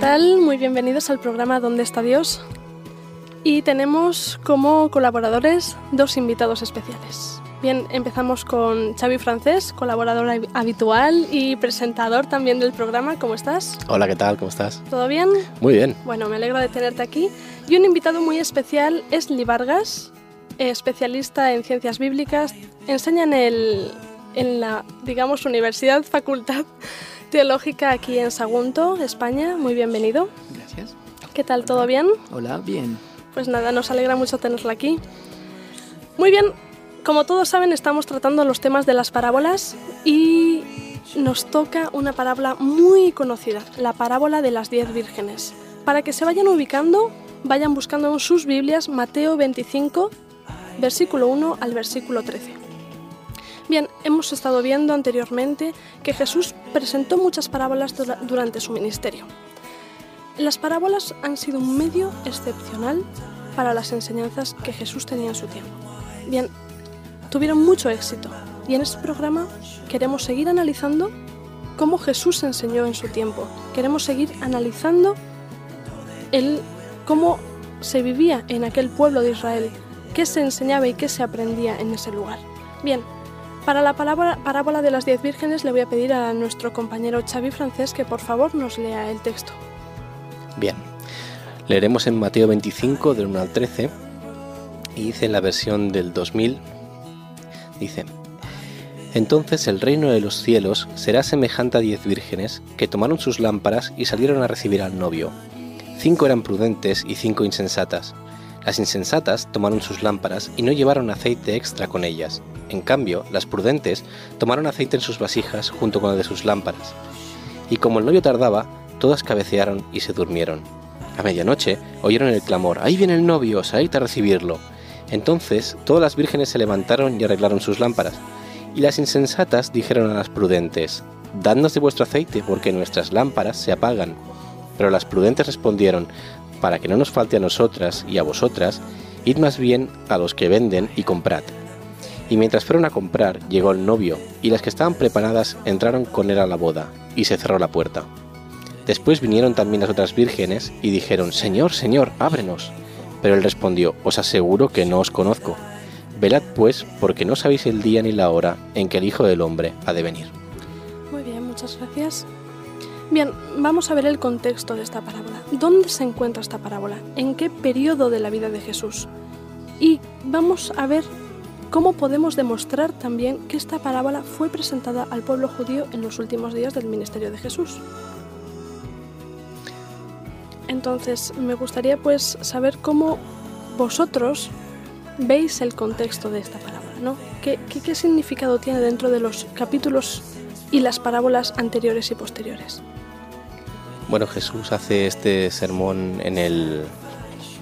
Tal? Muy bienvenidos al programa ¿Dónde está Dios? Y tenemos como colaboradores dos invitados especiales. Bien, empezamos con Xavi Francés, colaborador habitual y presentador también del programa. ¿Cómo estás? Hola, ¿qué tal? ¿Cómo estás? ¿Todo bien? Muy bien. Bueno, me alegro de tenerte aquí. Y un invitado muy especial es Lee Vargas, especialista en ciencias bíblicas. Enseña en, el, en la, digamos, universidad, facultad Teológica aquí en Sagunto, España. Muy bienvenido. Gracias. ¿Qué tal? ¿Todo bien? Hola, bien. Pues nada, nos alegra mucho tenerla aquí. Muy bien, como todos saben, estamos tratando los temas de las parábolas y nos toca una parábola muy conocida, la parábola de las diez vírgenes. Para que se vayan ubicando, vayan buscando en sus Biblias Mateo 25, versículo 1 al versículo 13. Hemos estado viendo anteriormente que Jesús presentó muchas parábolas durante su ministerio. Las parábolas han sido un medio excepcional para las enseñanzas que Jesús tenía en su tiempo. Bien, tuvieron mucho éxito y en este programa queremos seguir analizando cómo Jesús enseñó en su tiempo. Queremos seguir analizando el, cómo se vivía en aquel pueblo de Israel, qué se enseñaba y qué se aprendía en ese lugar. Bien, para la parábola de las diez vírgenes le voy a pedir a nuestro compañero Xavi Francés que por favor nos lea el texto. Bien, leeremos en Mateo 25 del 1 al 13 y dice en la versión del 2000, dice, entonces el reino de los cielos será semejante a diez vírgenes que tomaron sus lámparas y salieron a recibir al novio. Cinco eran prudentes y cinco insensatas. Las insensatas tomaron sus lámparas y no llevaron aceite extra con ellas. En cambio, las prudentes tomaron aceite en sus vasijas junto con el de sus lámparas. Y como el novio tardaba, todas cabecearon y se durmieron. A medianoche oyeron el clamor, ahí viene el novio, salid a recibirlo. Entonces todas las vírgenes se levantaron y arreglaron sus lámparas. Y las insensatas dijeron a las prudentes, Dadnos de vuestro aceite, porque nuestras lámparas se apagan. Pero las prudentes respondieron, Para que no nos falte a nosotras y a vosotras, id más bien a los que venden y comprad. Y mientras fueron a comprar, llegó el novio, y las que estaban preparadas entraron con él a la boda, y se cerró la puerta. Después vinieron también las otras vírgenes y dijeron, Señor, Señor, ábrenos. Pero él respondió, Os aseguro que no os conozco. Velad pues, porque no sabéis el día ni la hora en que el Hijo del Hombre ha de venir. Muy bien, muchas gracias. Bien, vamos a ver el contexto de esta parábola. ¿Dónde se encuentra esta parábola? ¿En qué periodo de la vida de Jesús? Y vamos a ver ¿Cómo podemos demostrar también que esta parábola fue presentada al pueblo judío en los últimos días del ministerio de Jesús? Entonces, me gustaría pues saber cómo vosotros veis el contexto de esta parábola, ¿no? ¿Qué, qué significado tiene dentro de los capítulos y las parábolas anteriores y posteriores? Bueno, Jesús hace este sermón en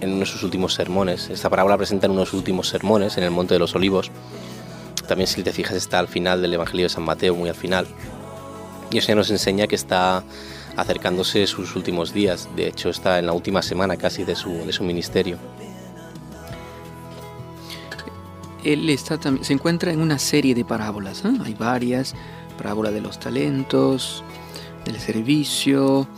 uno de sus últimos sermones. Esta parábola presenta en unos últimos sermones en el Monte de los Olivos. También si te fijas está al final del Evangelio de San Mateo, muy al final. Y eso ya nos enseña que está acercándose sus últimos días. De hecho está en la última semana casi de su, de su ministerio. Él está, se encuentra en una serie de parábolas. ¿eh? Hay varias. Parábola de los talentos, del servicio,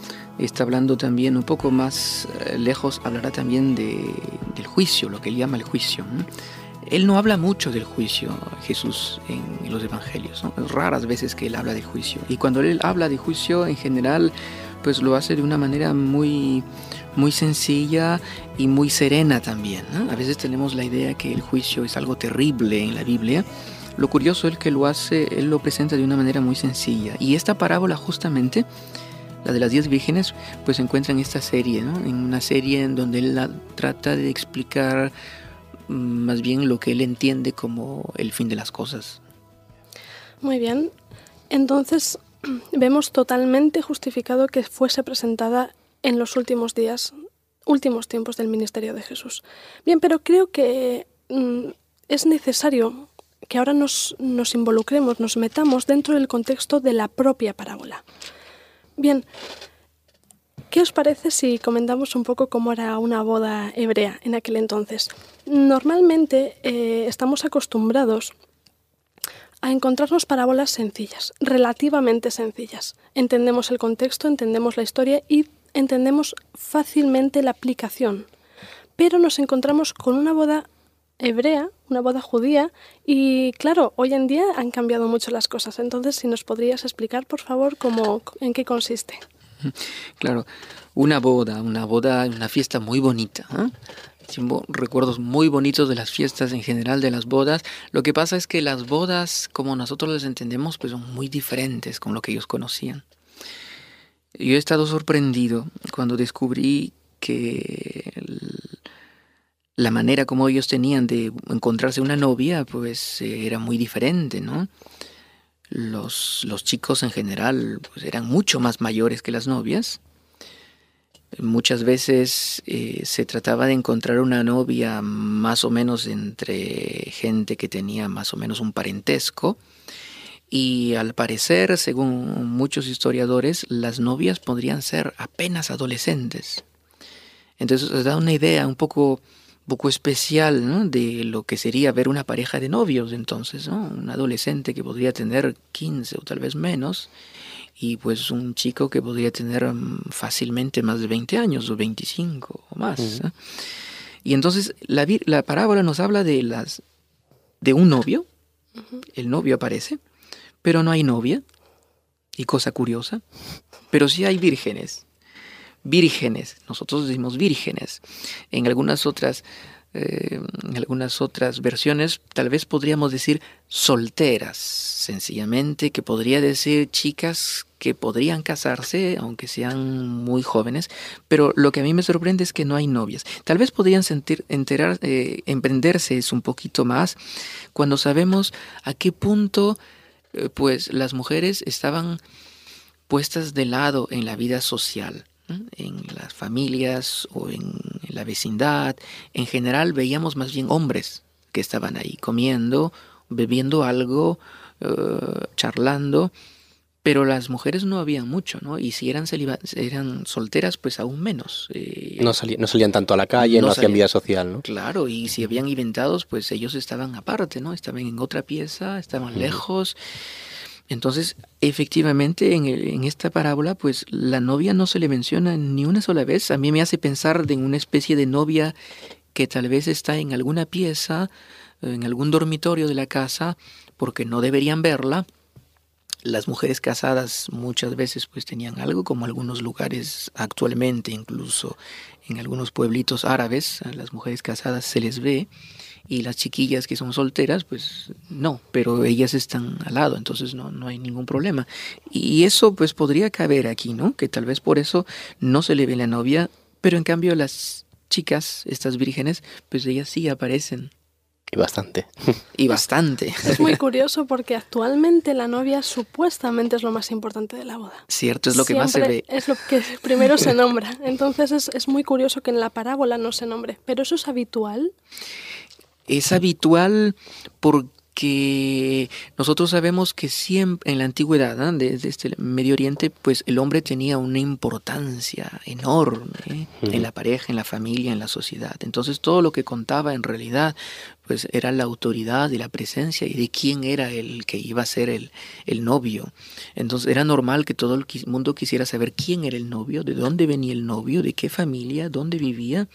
está hablando también un poco más eh, lejos, hablará también de, del juicio, lo que él llama el juicio. Él no habla mucho del juicio, Jesús, en los evangelios. Es raras veces que él habla de juicio. Y cuando él habla de juicio, en general, pues lo hace de una manera muy, muy sencilla y muy serena también. A veces tenemos la idea que el juicio es algo terrible en la Biblia. Lo curioso es que lo hace, él lo presenta de una manera muy sencilla. Y esta parábola justamente la de las diez vírgenes, pues se encuentra en esta serie, en una serie en donde él trata de explicar mm, más bien lo que él entiende como el fin de las cosas. Muy bien. Entonces, vemos totalmente justificado que fuese presentada en los últimos días, últimos tiempos del ministerio de Jesús. Bien, pero creo que mm, es necesario que ahora nos involucremos, nos metamos dentro del contexto de la propia parábola. Bien, ¿Qué os parece si comentamos un poco cómo era una boda hebrea en aquel entonces? Normalmente eh, estamos acostumbrados a encontrarnos parábolas sencillas, relativamente sencillas. Entendemos el contexto, entendemos la historia y entendemos fácilmente la aplicación. Pero nos encontramos con una boda hebrea, una boda judía, y claro, hoy en día han cambiado mucho las cosas. Entonces, si nos podrías explicar, por favor, cómo, en qué consiste. Claro, una boda, una boda, una fiesta muy bonita. ¿eh? Recuerdos muy bonitos de las fiestas en general, de las bodas. Lo que pasa es que las bodas, como nosotros las entendemos, pues son muy diferentes con lo que ellos conocían. Yo he estado sorprendido cuando descubrí que la manera como ellos tenían de encontrarse una novia, pues era muy diferente, ¿no? los, los chicos en general pues, eran mucho más mayores que las novias. Muchas veces eh, se trataba de encontrar una novia más o menos entre gente que tenía más o menos un parentesco. Y al parecer, según muchos historiadores, las novias podrían ser apenas adolescentes. Entonces os da una idea un poco poco especial de lo que sería ver una pareja de novios entonces, un adolescente que podría tener 15 o tal vez menos y pues un chico que podría tener mm, fácilmente más de 20 años o 25 o más. Y entonces la, la, parábola nos habla de, las, de un novio, el novio aparece, pero no hay novia, y cosa curiosa, pero sí hay vírgenes vírgenes. Nosotros decimos vírgenes. En algunas otras, eh, en algunas otras versiones tal vez podríamos decir solteras, sencillamente, que podría decir chicas que podrían casarse, aunque sean muy jóvenes, pero lo que a mí me sorprende es que no hay novias. Tal vez podrían sentir, enterar, eh, emprenderse un poquito más cuando sabemos a qué punto eh, pues las mujeres estaban puestas de lado en la vida social en las familias o en, la vecindad, en general veíamos más bien hombres que estaban ahí comiendo, bebiendo algo, eh, charlando, pero las mujeres no habían mucho, ¿no? Y si eran, eran solteras, pues aún menos. Eh, no, no, salían tanto a la calle, no, hacían vida social, ¿no? Claro, y si habían inventados, pues ellos estaban aparte, ¿no? Estaban en otra pieza, estaban lejos. Entonces, efectivamente, en, esta parábola, pues la novia no se le menciona ni una sola vez. A mí me hace pensar en una especie de novia que tal vez está en alguna pieza, en algún dormitorio de la casa, porque no deberían verla. Las mujeres casadas muchas veces pues tenían algo, como algunos lugares actualmente, incluso en algunos pueblitos árabes, a las mujeres casadas se les ve y las chiquillas que son solteras, pues no, pero ellas están al lado, entonces no, no hay ningún problema. Y eso pues podría caber aquí, ¿no? Que tal vez por eso no se le ve la novia, pero en cambio las chicas, estas vírgenes, pues ellas sí aparecen. Y bastante. Y bastante. Es muy curioso porque actualmente la novia supuestamente es lo más importante de la boda. Cierto, es lo que más se ve. Es lo que primero se nombra. Entonces es, es muy curioso que en la parábola no se nombre. ¿Pero eso es habitual? Es habitual porque nosotros sabemos que siempre en la antigüedad, desde este Medio Oriente, pues el hombre tenía una importancia enorme en la pareja, en la familia, en la sociedad. Entonces todo lo que contaba en realidad pues era la autoridad y la presencia y de quién era el que iba a ser el, el novio. Entonces era normal que todo el mundo quisiera saber quién era el novio, de dónde venía el novio, de qué familia, dónde vivía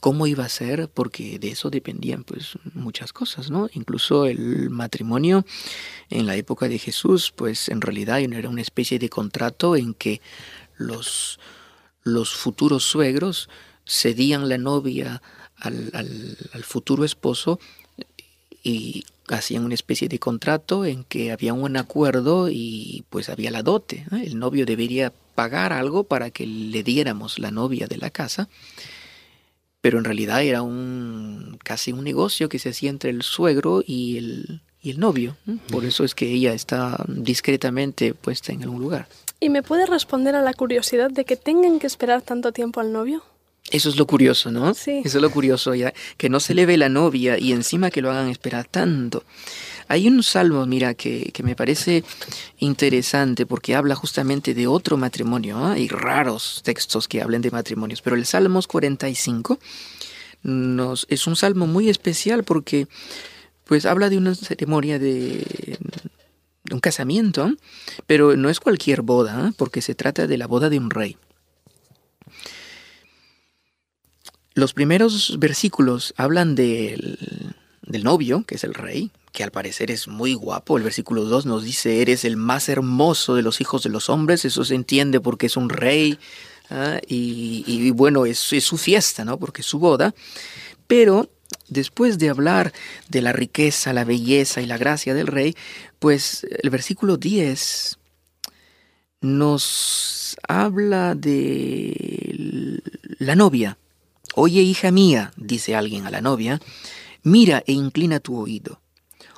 cómo iba a ser, porque de eso dependían pues muchas cosas, ¿no? Incluso el matrimonio en la época de Jesús, pues en realidad era una especie de contrato en que los, los futuros suegros cedían la novia al, futuro esposo y hacían una especie de contrato en que había un acuerdo y pues había la dote. El novio debería pagar algo para que le diéramos la novia de la casa pero en realidad era un casi un negocio que se hacía entre el suegro y el, y el novio. Por eso es que ella está discretamente puesta en algún lugar. ¿Y me puede responder a la curiosidad de que tengan que esperar tanto tiempo al novio? Eso es lo curioso, ¿no? Sí. Eso es lo curioso, ya que no se le ve la novia y encima que lo hagan esperar tanto. Hay un salmo, mira, que, que me parece interesante porque habla justamente de otro matrimonio. ¿ah? Hay raros textos que hablen de matrimonios, pero el Salmos 45 nos, es un salmo muy especial porque pues habla de una ceremonia de, de un casamiento, pero no es cualquier boda, ¿ah? porque se trata de la boda de un rey. Los primeros versículos hablan del, del novio, que es el rey, que al parecer es muy guapo. El versículo 2 nos dice, eres el más hermoso de los hijos de los hombres. Eso se entiende porque es un rey. ¿ah? Y, bueno, es, es, su fiesta, ¿no? Porque es su boda. Pero después de hablar de la riqueza, la belleza y la gracia del rey, pues el versículo 10 nos habla de la novia. Oye, hija mía, dice alguien a la novia, mira e inclina tu oído.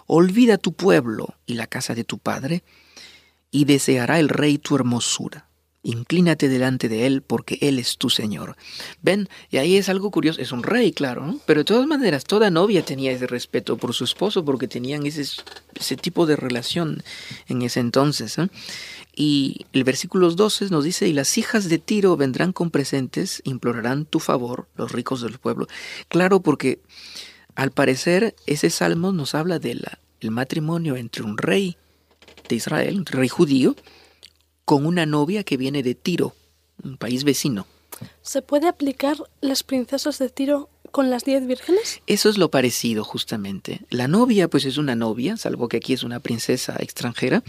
Olvida tu pueblo y la casa de tu padre, y deseará el rey tu hermosura. Inclínate delante de él porque él es tu Señor. Ven, y ahí es algo curioso, es un rey, claro, pero de todas maneras, toda novia tenía ese respeto por su esposo porque tenían ese, ese tipo de relación en ese entonces. Y el versículo 12 nos dice, y las hijas de Tiro vendrán con presentes, implorarán tu favor, los ricos del pueblo. Claro, porque al parecer ese salmo nos habla del matrimonio entre un rey de Israel, un rey judío, con una novia que viene de Tiro, un país vecino. ¿Se puede aplicar las princesas de Tiro con las diez vírgenes? Eso es lo parecido, justamente. La novia, pues es una novia, salvo que aquí es una princesa extranjera,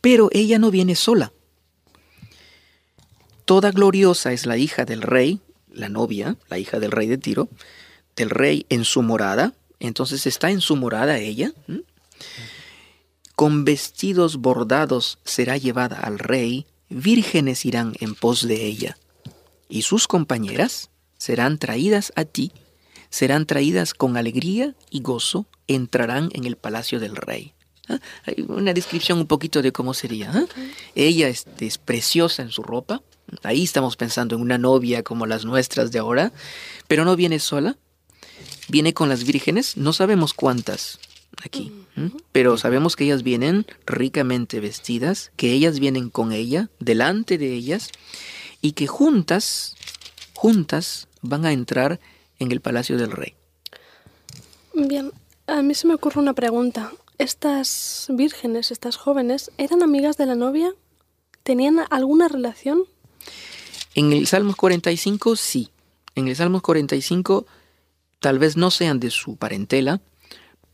pero ella no viene sola. Toda gloriosa es la hija del rey, la novia, la hija del rey de Tiro, del rey en su morada, entonces está en su morada ella. Con vestidos bordados será llevada al rey, vírgenes irán en pos de ella, y sus compañeras serán traídas a ti, serán traídas con alegría y gozo, entrarán en el palacio del rey. ¿Ah? Hay una descripción un poquito de cómo sería. ¿ah? Ella es, es preciosa en su ropa, ahí estamos pensando en una novia como las nuestras de ahora, pero no viene sola, viene con las vírgenes, no sabemos cuántas aquí, pero sabemos que ellas vienen ricamente vestidas, que ellas vienen con ella, delante de ellas, y que juntas, juntas van a entrar en el palacio del rey. Bien, a mí se me ocurre una pregunta. ¿Estas vírgenes, estas jóvenes, eran amigas de la novia? ¿Tenían alguna relación? En el Salmos 45 sí. En el Salmos 45 tal vez no sean de su parentela,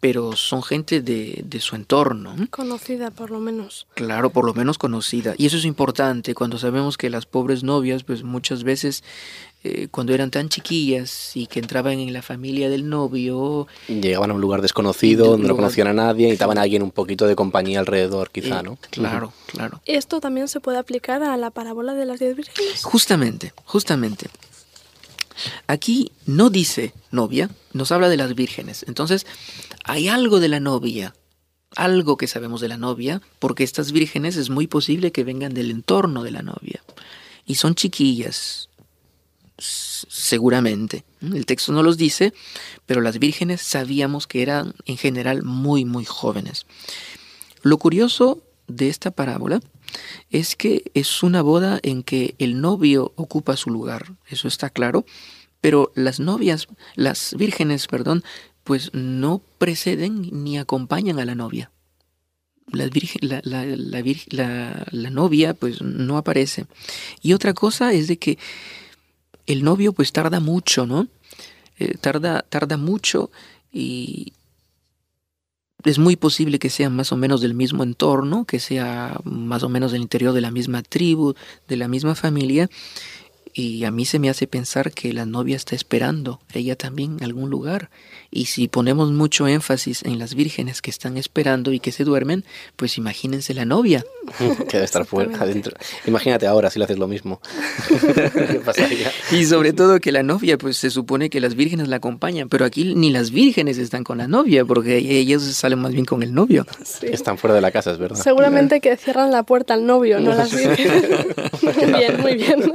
pero son gente de, de, su entorno. Conocida por lo menos. Claro, por lo menos conocida. Y eso es importante cuando sabemos que las pobres novias, pues muchas veces eh, cuando eran tan chiquillas y que entraban en la familia del novio... Llegaban a un lugar desconocido, donde lugar... no conocían a nadie, y estaban alguien un poquito de compañía alrededor, quizá, eh, ¿no? Claro, uh -huh. claro. ¿Esto también se puede aplicar a la parábola de las diez vírgenes? Justamente, justamente. Aquí no dice novia, nos habla de las vírgenes. Entonces, hay algo de la novia, algo que sabemos de la novia, porque estas vírgenes es muy posible que vengan del entorno de la novia. Y son chiquillas, seguramente. El texto no los dice, pero las vírgenes sabíamos que eran en general muy, muy jóvenes. Lo curioso de esta parábola es que es una boda en que el novio ocupa su lugar, eso está claro, pero las novias, las vírgenes, perdón, pues no preceden ni acompañan a la novia. La, virgen, la, la, la, novia pues no aparece. Y otra cosa es de que el novio pues tarda mucho, ¿no? Eh, tarda, tarda mucho y, es muy posible que sean más o menos del mismo entorno, que sea más o menos del interior de la misma tribu, de la misma familia, Y a mí se me hace pensar que la novia está esperando, ella también en algún lugar. Y si ponemos mucho énfasis en las vírgenes que están esperando y que se duermen, pues imagínense la novia. que debe estar fuera, adentro. Imagínate ahora si le haces lo mismo. ¿Qué pasaría? Y sobre todo que la novia, pues se supone que las vírgenes la acompañan, pero aquí ni las vírgenes están con la novia, porque ellos salen más bien con el novio. Están fuera de la casa, es verdad. Seguramente que cierran la puerta al novio, no las vírgenes. muy bien, muy bien.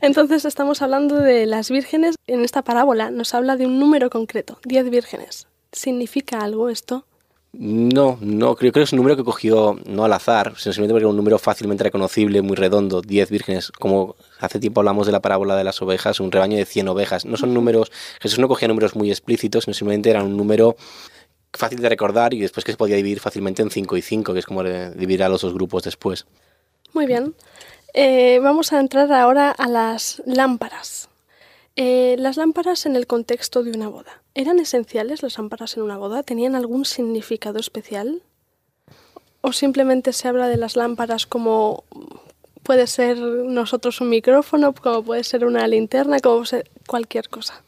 Entonces estamos hablando de las vírgenes. En esta parábola nos habla de un número concreto, 10 vírgenes. ¿Significa algo esto? No, no, creo que es un número que cogió no al azar, simplemente porque era un número fácilmente reconocible, muy redondo, 10 vírgenes, como hace tiempo hablamos de la parábola de las ovejas, un rebaño de 100 ovejas. No son números, Jesús no cogía números muy explícitos, sino simplemente era un número fácil de recordar y después que se podía dividir fácilmente en 5 y 5, que es como dividir a los dos grupos después. Muy bien. Eh, vamos a entrar ahora a las lámparas. Eh, las lámparas en el contexto de una boda. ¿Eran esenciales las lámparas en una boda? ¿Tenían algún significado especial? ¿O simplemente se habla de las lámparas como puede ser nosotros un micrófono, como puede ser una linterna, como puede ser cualquier cosa?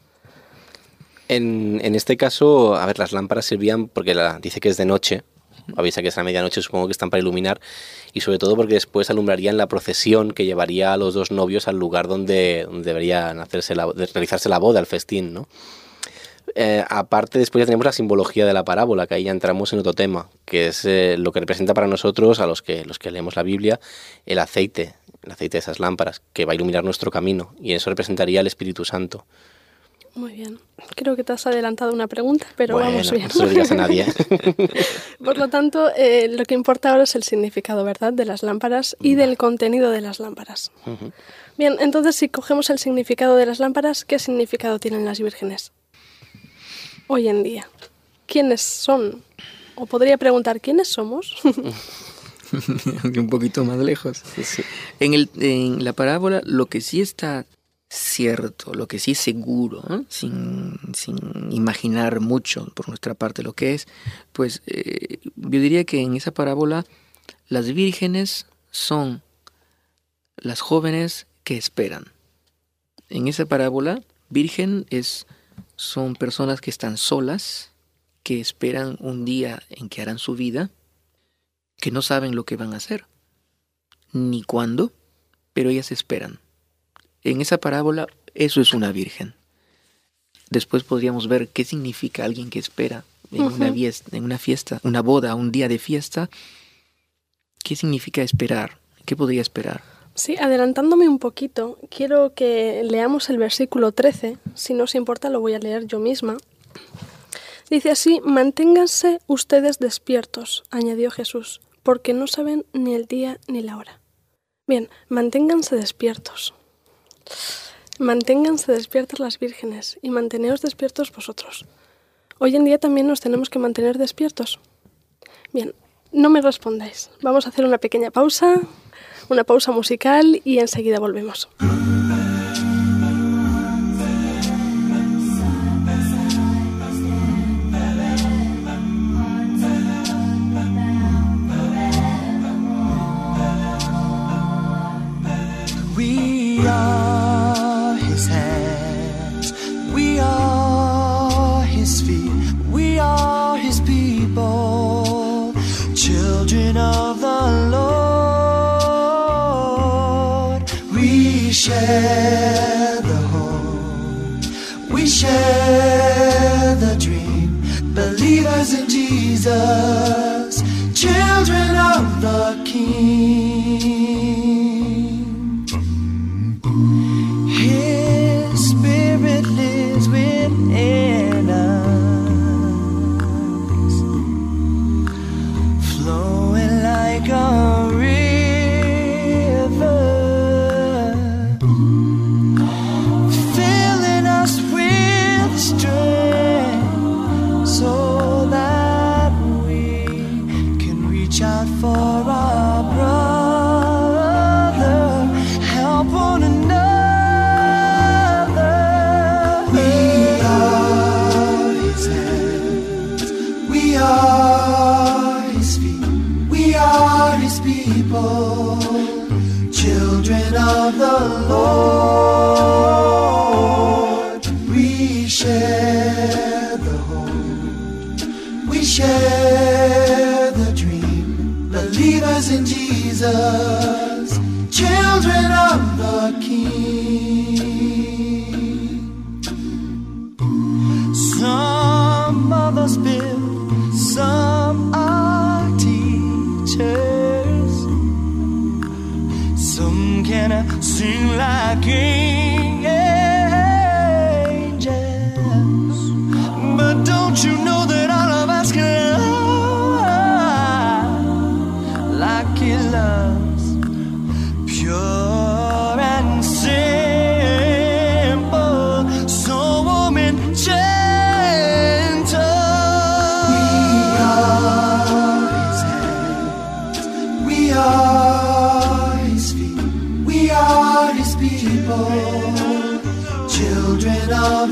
En, en este caso, a ver, las lámparas servían porque la, dice que es de noche, avisa que es a medianoche, supongo que están para iluminar, y sobre todo porque después alumbrarían la procesión que llevaría a los dos novios al lugar donde, deberían hacerse realizarse la boda, el festín, ¿no? Eh, aparte, después ya tenemos la simbología de la parábola, que ahí ya entramos en otro tema, que es eh, lo que representa para nosotros, a los que, los que leemos la Biblia, el aceite, el aceite de esas lámparas, que va a iluminar nuestro camino, y eso representaría al Espíritu Santo. Muy bien. Creo que te has adelantado una pregunta, pero vamos bien. No se lo a nadie. Por lo tanto, eh, lo que importa ahora es el significado, ¿verdad?, de las lámparas y del contenido de las lámparas. Bien, entonces si cogemos el significado de las lámparas, ¿qué significado tienen las vírgenes? Hoy en día. ¿Quiénes son? O podría preguntar, ¿quiénes somos? Un poquito más lejos. En, el, en la parábola, lo que sí está cierto, lo que sí es seguro, sin, imaginar mucho por nuestra parte lo que es, pues eh, yo diría que en esa parábola las vírgenes son las jóvenes que esperan. En esa parábola, virgen es, son personas que están solas, que esperan un día en que harán su vida, que no saben lo que van a hacer, ni cuándo, pero ellas esperan en esa parábola, eso es una virgen. Después podríamos ver qué significa alguien que espera en, una, en una fiesta, una boda, un día de fiesta. ¿Qué significa esperar? ¿Qué podría esperar? Sí, adelantándome un poquito, quiero que leamos el versículo 13. Si no os importa, lo voy a leer yo misma. Dice así, manténganse ustedes despiertos, añadió Jesús, porque no saben ni el día ni la hora. Bien, manténganse despiertos. Manténganse despiertas las vírgenes y manteneos despiertos vosotros. Hoy en día también nos tenemos que mantener despiertos. Bien, no me respondáis. Vamos a hacer una pequeña pausa, una pausa musical y enseguida volvemos. Jesus,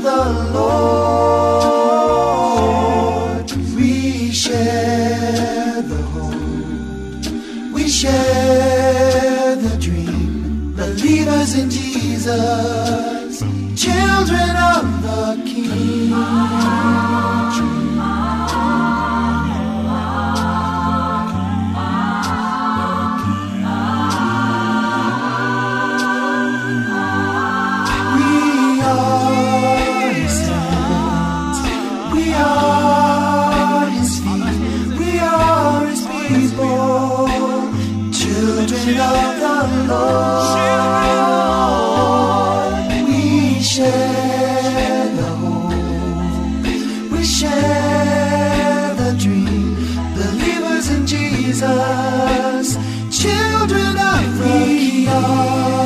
the Lord. Jesus, children of We are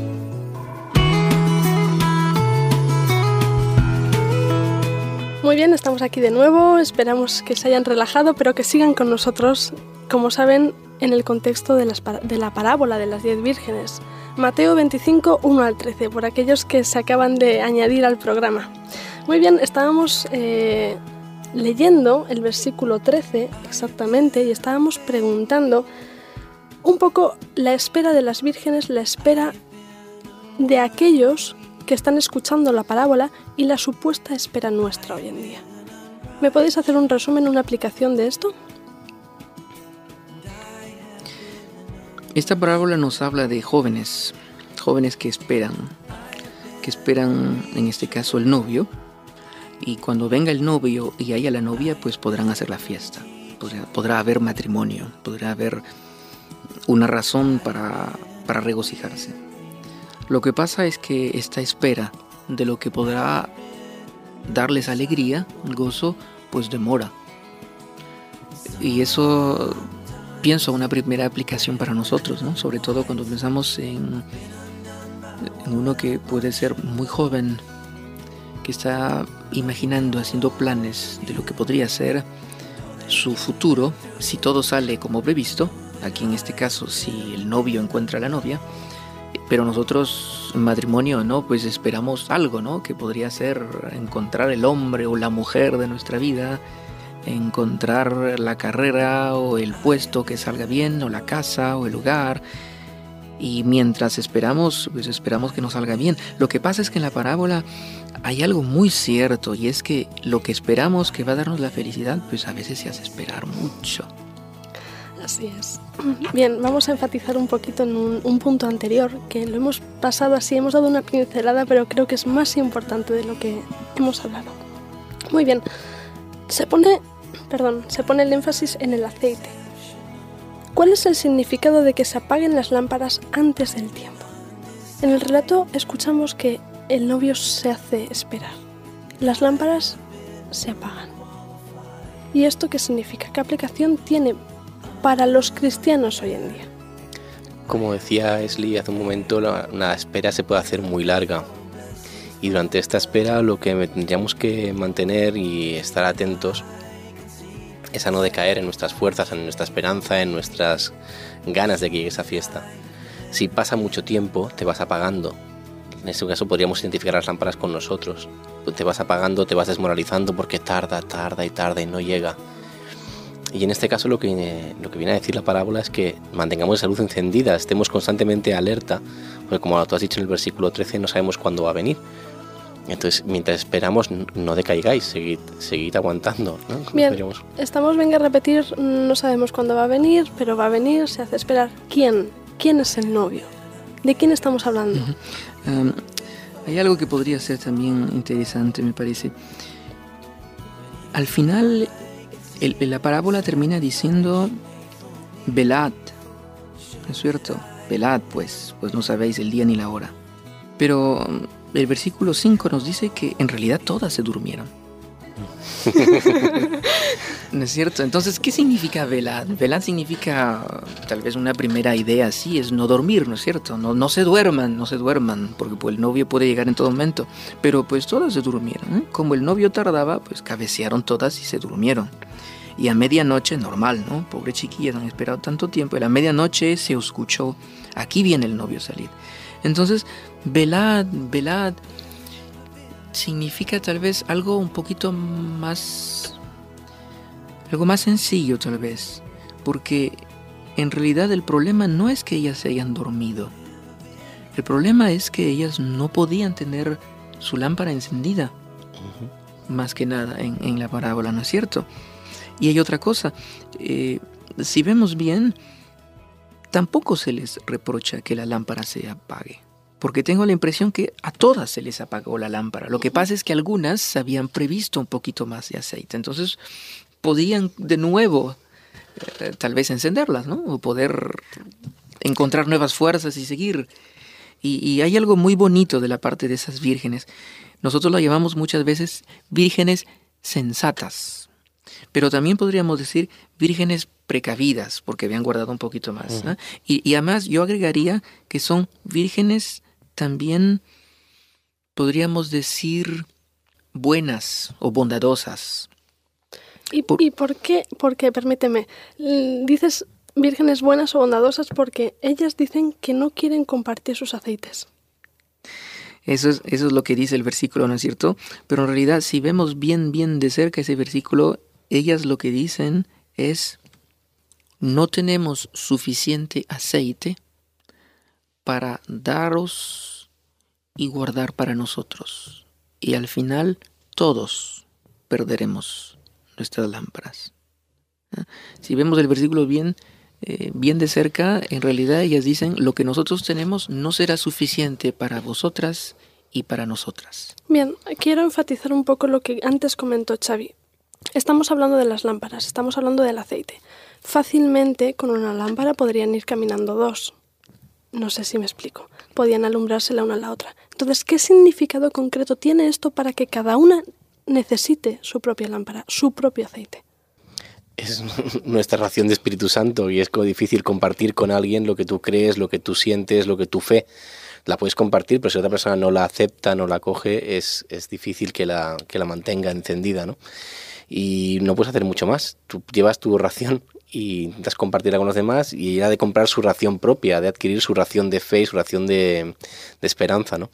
Muy bien, estamos aquí de nuevo, esperamos que se hayan relajado, pero que sigan con nosotros, como saben, en el contexto de, las de la parábola de las diez vírgenes. Mateo 25, 1 al 13, por aquellos que se acaban de añadir al programa. Muy bien, estábamos eh, leyendo el versículo 13 exactamente y estábamos preguntando un poco la espera de las vírgenes, la espera de aquellos que están escuchando la parábola y la supuesta espera nuestra hoy en día. ¿Me podéis hacer un resumen, una aplicación de esto? Esta parábola nos habla de jóvenes, jóvenes que esperan, que esperan en este caso el novio, y cuando venga el novio y haya la novia, pues podrán hacer la fiesta, podrá, podrá haber matrimonio, podrá haber una razón para, para regocijarse. Lo que pasa es que esta espera de lo que podrá darles alegría, gozo, pues demora. Y eso pienso una primera aplicación para nosotros, ¿no? Sobre todo cuando pensamos en, en uno que puede ser muy joven, que está imaginando, haciendo planes de lo que podría ser su futuro, si todo sale como previsto, aquí en este caso si el novio encuentra a la novia, pero nosotros en matrimonio no, pues esperamos algo, ¿no? Que podría ser encontrar el hombre o la mujer de nuestra vida, encontrar la carrera o el puesto que salga bien, o la casa o el lugar. Y mientras esperamos, pues esperamos que nos salga bien. Lo que pasa es que en la parábola hay algo muy cierto y es que lo que esperamos que va a darnos la felicidad, pues a veces se hace esperar mucho. Así es. Bien, vamos a enfatizar un poquito en un, un, punto anterior, que lo hemos pasado así, hemos dado una pincelada, pero creo que es más importante de lo que hemos hablado. Muy bien, se pone perdón, se pone el énfasis en el aceite. ¿Cuál es el significado de que se apaguen las lámparas antes del tiempo? En el relato escuchamos que el novio se hace esperar. Las lámparas se apagan. ¿Y esto qué significa? ¿Qué aplicación tiene para los cristianos hoy en día? Como decía Esli hace un momento, la, la espera se puede hacer muy larga. Y durante esta espera lo que tendríamos que mantener y estar atentos es a no decaer en nuestras fuerzas, en nuestra esperanza, en nuestras ganas de que llegue esa fiesta. Si pasa mucho tiempo, te vas apagando. En este caso podríamos identificar las lámparas con nosotros. Te vas apagando, te vas desmoralizando porque tarda, tarda y tarda y no llega. Y en este caso lo que, lo que viene a decir la parábola es que mantengamos esa luz encendida, estemos constantemente alerta, porque como tú has dicho en el versículo 13, no sabemos cuándo va a venir. Entonces, mientras esperamos, no decaigáis, seguid, seguid aguantando. ¿no? Bien, podríamos- estamos, venga a repetir, no sabemos cuándo va a venir, pero va a venir, se hace esperar. ¿Quién? ¿Quién es el novio? ¿De quién estamos hablando? Um, hay algo que podría ser también interesante, me parece. Al final, la parábola termina diciendo, velad, ¿no es cierto? Velad, pues, pues no sabéis el día ni la hora. Pero um, el versículo 5 nos dice que en realidad todas se durmieron. ¿No es cierto? Entonces, ¿qué significa velad? Velad significa, tal vez una primera idea así, es no dormir, ¿no es cierto? No, no se duerman, no se duerman, porque pues, el novio puede llegar en todo momento. Pero pues todas se durmieron. ¿eh? Como el novio tardaba, pues cabecearon todas y se durmieron. Y a medianoche, normal, ¿no? Pobre chiquilla, han esperado tanto tiempo. Y a medianoche se escuchó, aquí viene el novio salir. Entonces, velad, velad, significa tal vez algo un poquito más algo más sencillo tal vez, porque en realidad el problema no es que ellas se hayan dormido. El problema es que ellas no podían tener su lámpara encendida, más que nada en, en la parábola, ¿no es cierto? Y hay otra cosa, eh, si vemos bien, tampoco se les reprocha que la lámpara se apague. Porque tengo la impresión que a todas se les apagó la lámpara. Lo que pasa es que algunas habían previsto un poquito más de aceite. Entonces podían de nuevo eh, tal vez encenderlas, ¿no? O poder encontrar nuevas fuerzas y seguir. Y, y hay algo muy bonito de la parte de esas vírgenes. Nosotros la llamamos muchas veces vírgenes sensatas. Pero también podríamos decir vírgenes precavidas, porque habían guardado un poquito más. ¿no? y, y además yo agregaría que son vírgenes también, podríamos decir, buenas o bondadosas. ¿Y, Por- y por qué? Porque, permíteme, dices vírgenes buenas o bondadosas porque ellas dicen que no quieren compartir sus aceites. Eso es, eso es lo que dice el versículo, ¿no es cierto? Pero en realidad, si vemos bien, bien de cerca ese versículo, ellas lo que dicen es, no tenemos suficiente aceite para daros y guardar para nosotros. Y al final, todos perderemos nuestras lámparas. ¿Ah? Si vemos el versículo bien, eh, bien de cerca, en realidad ellas dicen, lo que nosotros tenemos no será suficiente para vosotras y para nosotras. Bien, quiero enfatizar un poco lo que antes comentó Xavi. Estamos hablando de las lámparas, estamos hablando del aceite. Fácilmente con una lámpara podrían ir caminando dos. No sé si me explico. Podían alumbrarse la una a la otra. Entonces, ¿qué significado concreto tiene esto para que cada una necesite su propia lámpara, su propio aceite? es nuestra ración de Espíritu Santo y es difícil compartir con alguien lo que tú crees, lo que tú sientes, lo que tu fe. La puedes compartir, pero si otra persona no la acepta, no la coge, es, es difícil que la, que la mantenga encendida, ¿no? Y no puedes hacer mucho más. Tú llevas tu ración y intentas compartirla con los demás y ella de comprar su ración propia, de adquirir su ración de fe y su ración de, de esperanza, ¿no?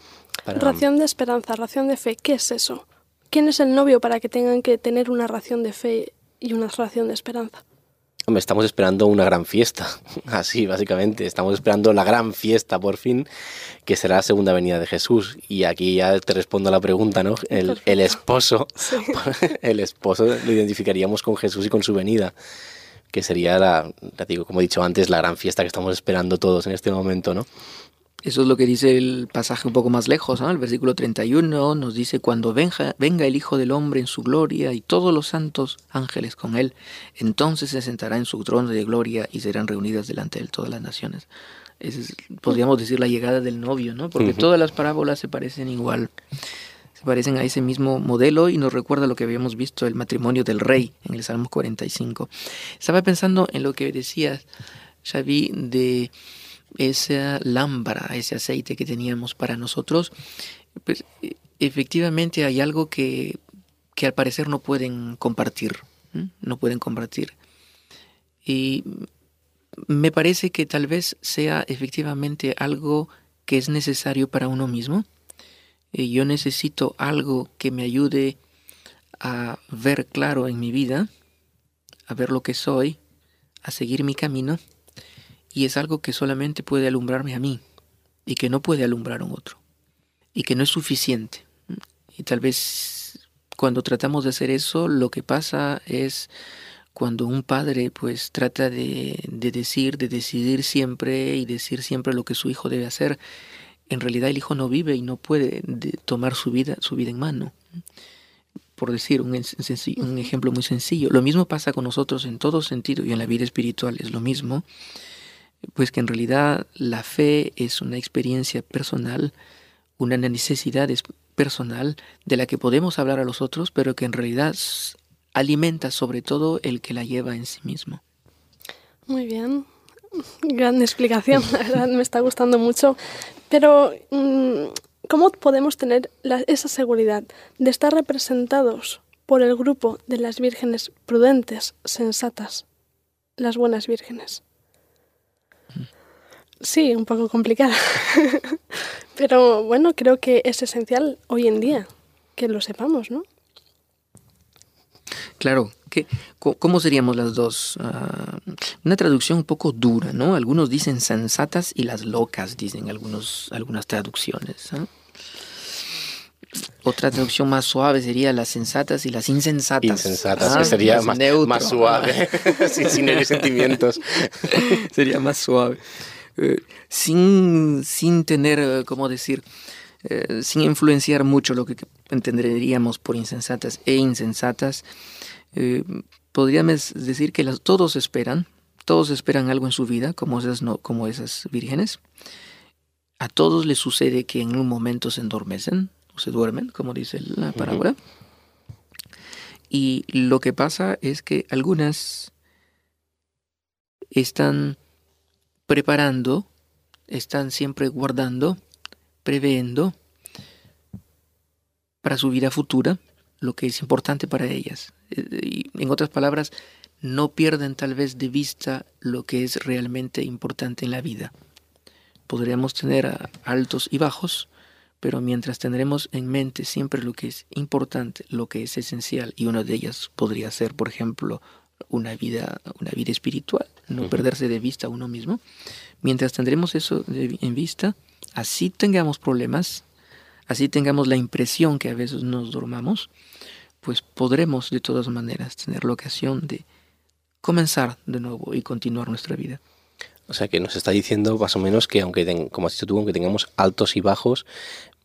Para- Ración de esperanza, ración de fe, ¿qué es eso? ¿Quién es el novio para que tengan que tener una ración de fe y una ración de esperanza? Hombre, estamos esperando una gran fiesta, así básicamente. Estamos esperando la gran fiesta por fin, que será la segunda venida de Jesús. Y aquí ya te respondo a la pregunta, ¿no? El, el esposo, Sí. el esposo lo identificaríamos con Jesús y con su venida, que sería la, ya digo, como he dicho antes, la gran fiesta que estamos esperando todos en este momento, ¿no? Eso es lo que dice el pasaje un poco más lejos, ¿no? El versículo 31 nos dice, cuando venga, venga el Hijo del Hombre en su gloria y todos los santos ángeles con él, entonces se sentará en su trono de gloria y serán reunidas delante de él todas las naciones. Esa es, podríamos decir, la llegada del novio, ¿no? Porque todas las parábolas se parecen igual. Se parecen a ese mismo modelo y nos recuerda lo que habíamos visto, el matrimonio del rey en el Salmo 45. Estaba pensando en lo que decías, Xavi, de esa lámpara, ese aceite que teníamos para nosotros. Pues, e- efectivamente hay algo que, que al parecer no pueden compartir, no pueden compartir. Y me parece que tal vez sea efectivamente algo que es necesario para uno mismo. Eh, yo necesito algo que me ayude a ver claro en mi vida, a ver lo que soy, a seguir mi camino, y es algo que solamente puede alumbrarme a mí y que no puede alumbrar a un otro, y que no es suficiente. Y tal vez cuando tratamos de hacer eso, lo que pasa es cuando un padre pues trata de, de decir, de decidir siempre y decir siempre lo que su hijo debe hacer, en realidad el hijo no vive y no puede de- tomar su vida, su vida en mano. Por decir un, un ejemplo muy sencillo. Lo mismo pasa con nosotros en todo sentido y en la vida espiritual es lo mismo. Pues que en realidad la fe es una experiencia personal, una necesidad es- personal de la que podemos hablar a los otros, pero que en realidad alimenta sobre todo el que la lleva en sí mismo. Muy bien. Gran explicación, me está gustando mucho. Pero, mm, ¿cómo podemos tener esa seguridad de estar representados por el grupo de las vírgenes prudentes, sensatas, las buenas vírgenes? Sí, un poco complicada. Pero bueno, creo que es esencial hoy en día que lo sepamos, ¿no? Claro, ¿qué, ¿cómo seríamos las dos? Ah, una traducción un poco dura, ¿no? Algunos dicen sensatas y las locas, dicen algunos, algunas traducciones. ¿ah? Otra traducción más suave sería las sensatas y las insensatas. Insensatas, Ah, que sería más, suave, sin, sin sentimientos. sería más suave. Eh, sin, sin tener, eh, ¿cómo decir? Eh, sin influenciar mucho lo que entenderíamos por insensatas e insensatas, eh, podríamos decir que las- todos esperan, todos esperan algo en su vida, como esas, no, como esas vírgenes. A todos les sucede que en un momento se endormecen o se duermen, como dice la parábola. Y lo que pasa es que algunas están preparando, están siempre guardando, previendo para su vida futura lo que es importante para ellas. Eh, Y en otras palabras, no pierden tal vez de vista lo que es realmente importante en la vida. Podríamos tener altos y bajos, pero mientras tendremos en mente siempre lo que es importante, lo que es esencial, y una de ellas podría ser, por ejemplo, una vida, una vida espiritual, no perderse de vista a uno mismo. Mientras tendremos eso de- en vista, así tengamos problemas, así tengamos la impresión que a veces nos dormamos, pues podremos de todas maneras tener la ocasión de comenzar de nuevo y continuar nuestra vida. O sea que nos está diciendo más o menos que aunque, ten- como has dicho tú, aunque tengamos altos y bajos,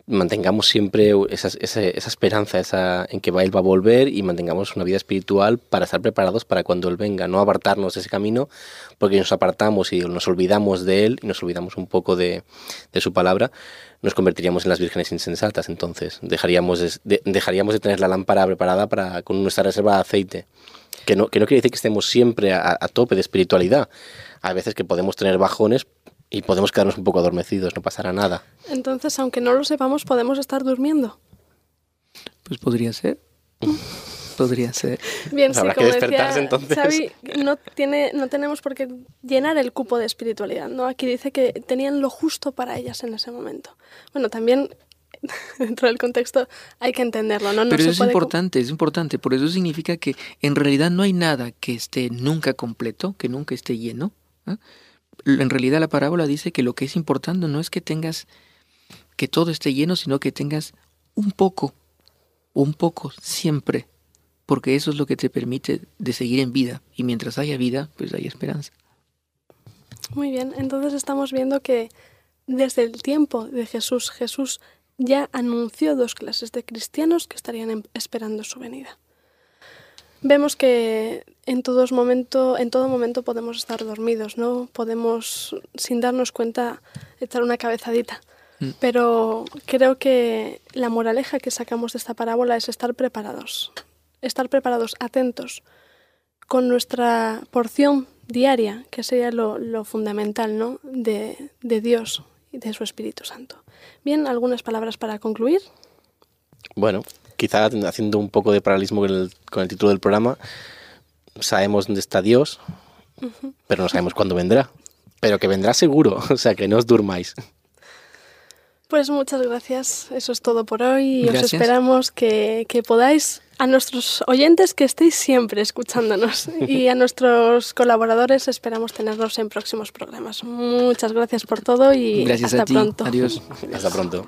mantengamos siempre esa, esa, esperanza esa, en que va, Él va a volver y mantengamos una vida espiritual para estar preparados para cuando Él venga, no apartarnos de ese camino, porque nos apartamos y nos olvidamos de Él y nos olvidamos un poco de, de su palabra, nos convertiríamos en las vírgenes insensatas, entonces dejaríamos de, de- dejaríamos de tener la lámpara preparada para, con nuestra reserva de aceite. Que no, que no quiere decir que estemos siempre a, a tope de espiritualidad. Hay veces que podemos tener bajones y podemos quedarnos un poco adormecidos, no pasará nada. Entonces, aunque no lo sepamos, podemos estar durmiendo. Pues podría ser. podría ser. Bien, sí, Habrá que despertarse, decía entonces. Xavi, no, tiene, no tenemos por qué llenar el cupo de espiritualidad, ¿no? Aquí dice que tenían lo justo para ellas en ese momento. Bueno, también dentro del contexto hay que entenderlo, ¿no? no Pero se es importante, es importante. Por eso significa que en realidad no hay nada que esté nunca completo, que nunca esté lleno. ¿ah? En realidad la parábola dice que lo que es importante no es que tengas que todo esté lleno, sino que tengas un poco, un poco siempre, porque eso es lo que te permite de seguir en vida. Y mientras haya vida, pues hay esperanza. Muy bien, entonces estamos viendo que desde el tiempo de Jesús, Jesús ya anunció dos clases de cristianos que estarían em- esperando su venida. Vemos que en, todos momento, en todo momento podemos estar dormidos, ¿no? Podemos, sin darnos cuenta, echar una cabezadita. Pero creo que la moraleja que sacamos de esta parábola es estar preparados, estar preparados, atentos, con nuestra porción diaria, que sería lo, lo fundamental ¿no? de, de Dios y de su Espíritu Santo. Bien, algunas palabras para concluir. Bueno, quizá haciendo un poco de paralelismo con el, con el título del programa, sabemos dónde está Dios, pero no sabemos cuándo vendrá. Pero que vendrá seguro, o sea que no os durmáis. Pues muchas gracias, eso es todo por hoy y os Gracias. esperamos que, que podáis, a nuestros oyentes que estéis siempre escuchándonos y a nuestros colaboradores esperamos tenerlos en próximos programas. Muchas gracias por todo y Gracias hasta a ti. pronto. Adiós. Hasta pronto.